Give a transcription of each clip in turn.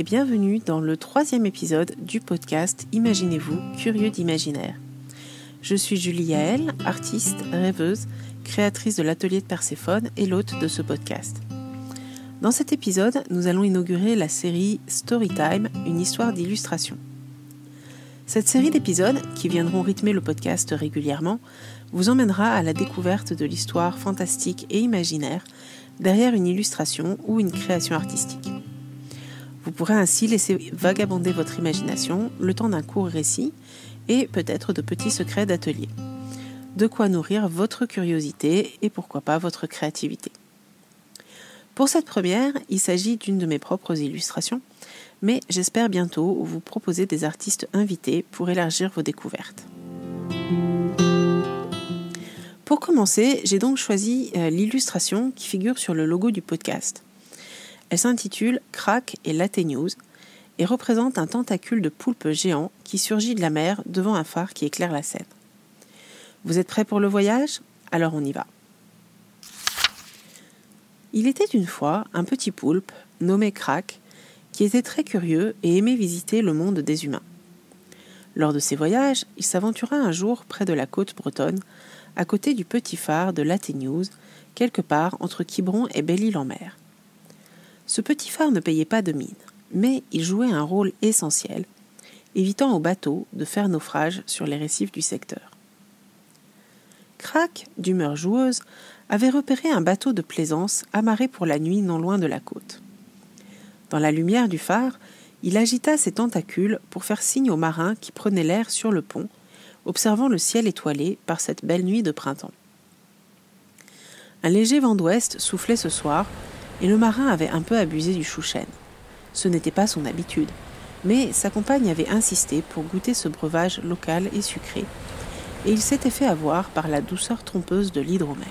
et bienvenue dans le troisième épisode du podcast Imaginez-vous, curieux d'imaginaire. Je suis Julie Yael, artiste, rêveuse, créatrice de l'atelier de Perséphone et l'hôte de ce podcast. Dans cet épisode, nous allons inaugurer la série Storytime, une histoire d'illustration. Cette série d'épisodes, qui viendront rythmer le podcast régulièrement, vous emmènera à la découverte de l'histoire fantastique et imaginaire derrière une illustration ou une création artistique. Vous pourrez ainsi laisser vagabonder votre imagination le temps d'un court récit et peut-être de petits secrets d'atelier. De quoi nourrir votre curiosité et pourquoi pas votre créativité. Pour cette première, il s'agit d'une de mes propres illustrations, mais j'espère bientôt vous proposer des artistes invités pour élargir vos découvertes. Pour commencer, j'ai donc choisi euh, l'illustration qui figure sur le logo du podcast. Elle s'intitule Crack et Latte News et représente un tentacule de poulpe géant qui surgit de la mer devant un phare qui éclaire la scène. Vous êtes prêts pour le voyage? Alors on y va. Il était une fois un petit poulpe nommé Crack qui était très curieux et aimait visiter le monde des humains. Lors de ses voyages, il s'aventura un jour près de la côte bretonne, à côté du petit phare de Latte News, quelque part entre Quiberon et Belle-Île-en-Mer. Ce petit phare ne payait pas de mine, mais il jouait un rôle essentiel, évitant aux bateaux de faire naufrage sur les récifs du secteur. Crac, d'humeur joueuse, avait repéré un bateau de plaisance amarré pour la nuit non loin de la côte. Dans la lumière du phare, il agita ses tentacules pour faire signe aux marins qui prenaient l'air sur le pont, observant le ciel étoilé par cette belle nuit de printemps. Un léger vent d'ouest soufflait ce soir, et le marin avait un peu abusé du chouchen. Ce n'était pas son habitude, mais sa compagne avait insisté pour goûter ce breuvage local et sucré, et il s'était fait avoir par la douceur trompeuse de l'hydromel.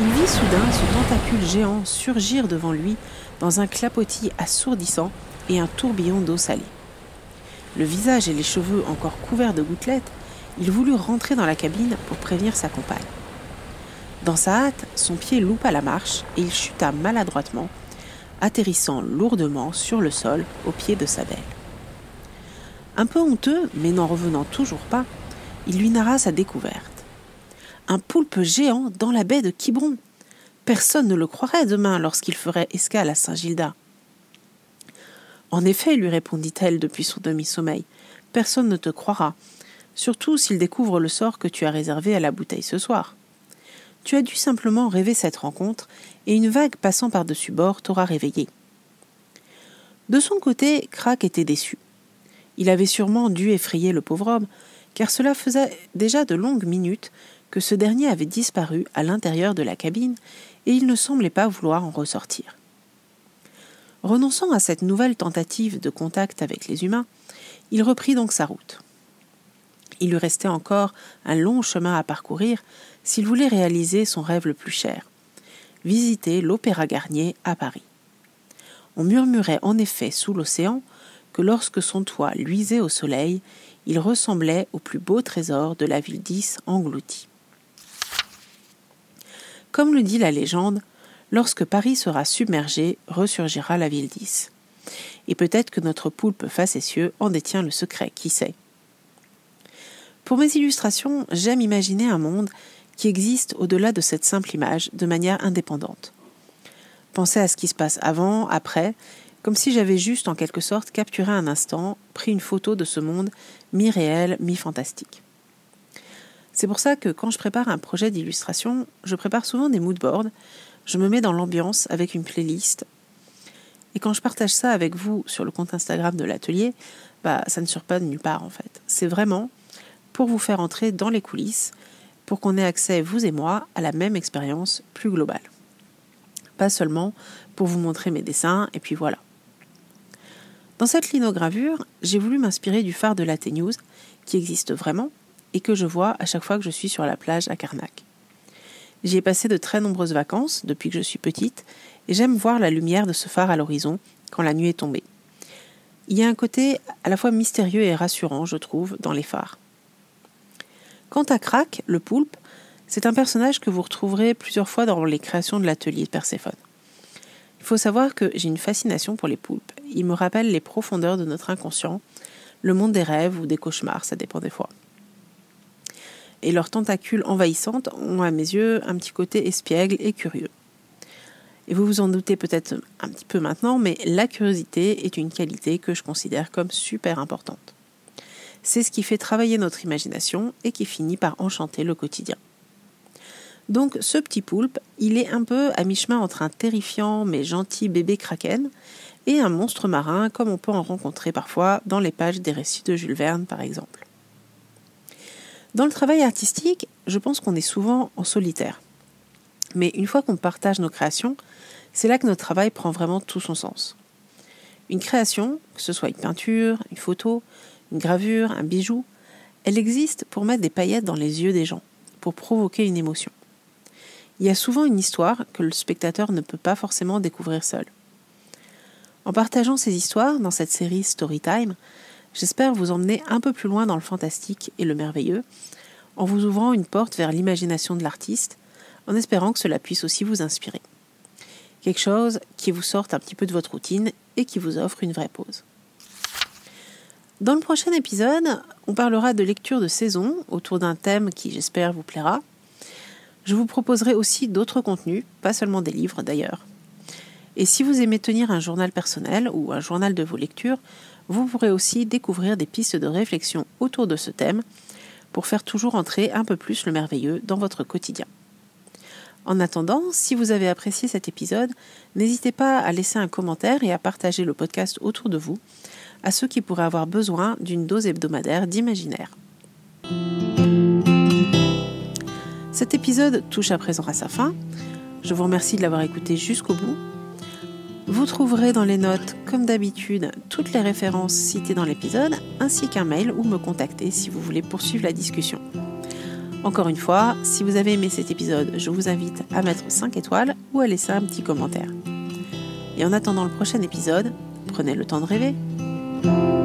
Il vit soudain ce tentacule géant surgir devant lui dans un clapotis assourdissant et un tourbillon d'eau salée. Le visage et les cheveux encore couverts de gouttelettes, il voulut rentrer dans la cabine pour prévenir sa compagne. Dans sa hâte, son pied loupa la marche et il chuta maladroitement, atterrissant lourdement sur le sol au pied de sa belle. Un peu honteux, mais n'en revenant toujours pas, il lui narra sa découverte. Un poulpe géant dans la baie de Quiberon. Personne ne le croirait demain lorsqu'il ferait escale à Saint-Gilda. En effet, lui répondit-elle depuis son demi-sommeil, personne ne te croira, surtout s'il découvre le sort que tu as réservé à la bouteille ce soir. Tu as dû simplement rêver cette rencontre, et une vague passant par-dessus bord t'aura réveillé. De son côté, Crac était déçu. Il avait sûrement dû effrayer le pauvre homme, car cela faisait déjà de longues minutes que ce dernier avait disparu à l'intérieur de la cabine, et il ne semblait pas vouloir en ressortir. Renonçant à cette nouvelle tentative de contact avec les humains, il reprit donc sa route. Il lui restait encore un long chemin à parcourir s'il voulait réaliser son rêve le plus cher, visiter l'Opéra Garnier à Paris. On murmurait en effet sous l'océan que lorsque son toit luisait au soleil, il ressemblait au plus beau trésor de la ville d'Is engloutie. Comme le dit la légende, lorsque Paris sera submergé, ressurgira la ville d'Is. Et peut-être que notre poulpe facétieux en détient le secret, qui sait? Pour mes illustrations, j'aime imaginer un monde qui existe au-delà de cette simple image de manière indépendante. Pensez à ce qui se passe avant, après, comme si j'avais juste en quelque sorte capturé un instant, pris une photo de ce monde mi-réel, mi-fantastique. C'est pour ça que quand je prépare un projet d'illustration, je prépare souvent des moodboards, je me mets dans l'ambiance avec une playlist, et quand je partage ça avec vous sur le compte Instagram de l'atelier, bah ça ne sort pas de nulle part en fait. C'est vraiment pour vous faire entrer dans les coulisses, pour qu'on ait accès, vous et moi, à la même expérience plus globale. Pas seulement pour vous montrer mes dessins, et puis voilà. Dans cette linogravure, j'ai voulu m'inspirer du phare de la News, qui existe vraiment, et que je vois à chaque fois que je suis sur la plage à Carnac. J'y ai passé de très nombreuses vacances depuis que je suis petite, et j'aime voir la lumière de ce phare à l'horizon quand la nuit est tombée. Il y a un côté à la fois mystérieux et rassurant, je trouve, dans les phares. Quant à Crac, le poulpe, c'est un personnage que vous retrouverez plusieurs fois dans les créations de l'atelier de Perséphone. Il faut savoir que j'ai une fascination pour les poulpes. Ils me rappellent les profondeurs de notre inconscient, le monde des rêves ou des cauchemars, ça dépend des fois. Et leurs tentacules envahissantes ont à mes yeux un petit côté espiègle et curieux. Et vous vous en doutez peut-être un petit peu maintenant, mais la curiosité est une qualité que je considère comme super importante. C'est ce qui fait travailler notre imagination et qui finit par enchanter le quotidien. Donc ce petit poulpe, il est un peu à mi-chemin entre un terrifiant mais gentil bébé kraken et un monstre marin comme on peut en rencontrer parfois dans les pages des récits de Jules Verne par exemple. Dans le travail artistique, je pense qu'on est souvent en solitaire. Mais une fois qu'on partage nos créations, c'est là que notre travail prend vraiment tout son sens. Une création, que ce soit une peinture, une photo, une gravure, un bijou, elle existe pour mettre des paillettes dans les yeux des gens, pour provoquer une émotion. Il y a souvent une histoire que le spectateur ne peut pas forcément découvrir seul. En partageant ces histoires dans cette série Storytime, j'espère vous emmener un peu plus loin dans le fantastique et le merveilleux, en vous ouvrant une porte vers l'imagination de l'artiste, en espérant que cela puisse aussi vous inspirer. Quelque chose qui vous sorte un petit peu de votre routine et qui vous offre une vraie pause. Dans le prochain épisode, on parlera de lecture de saison autour d'un thème qui j'espère vous plaira, je vous proposerai aussi d'autres contenus, pas seulement des livres d'ailleurs. Et si vous aimez tenir un journal personnel ou un journal de vos lectures, vous pourrez aussi découvrir des pistes de réflexion autour de ce thème pour faire toujours entrer un peu plus le merveilleux dans votre quotidien. En attendant, si vous avez apprécié cet épisode, n'hésitez pas à laisser un commentaire et à partager le podcast autour de vous à ceux qui pourraient avoir besoin d'une dose hebdomadaire d'imaginaire. Cet épisode touche à présent à sa fin. Je vous remercie de l'avoir écouté jusqu'au bout. Vous trouverez dans les notes, comme d'habitude, toutes les références citées dans l'épisode, ainsi qu'un mail ou me contacter si vous voulez poursuivre la discussion. Encore une fois, si vous avez aimé cet épisode, je vous invite à mettre 5 étoiles ou à laisser un petit commentaire. Et en attendant le prochain épisode, prenez le temps de rêver. Thank you.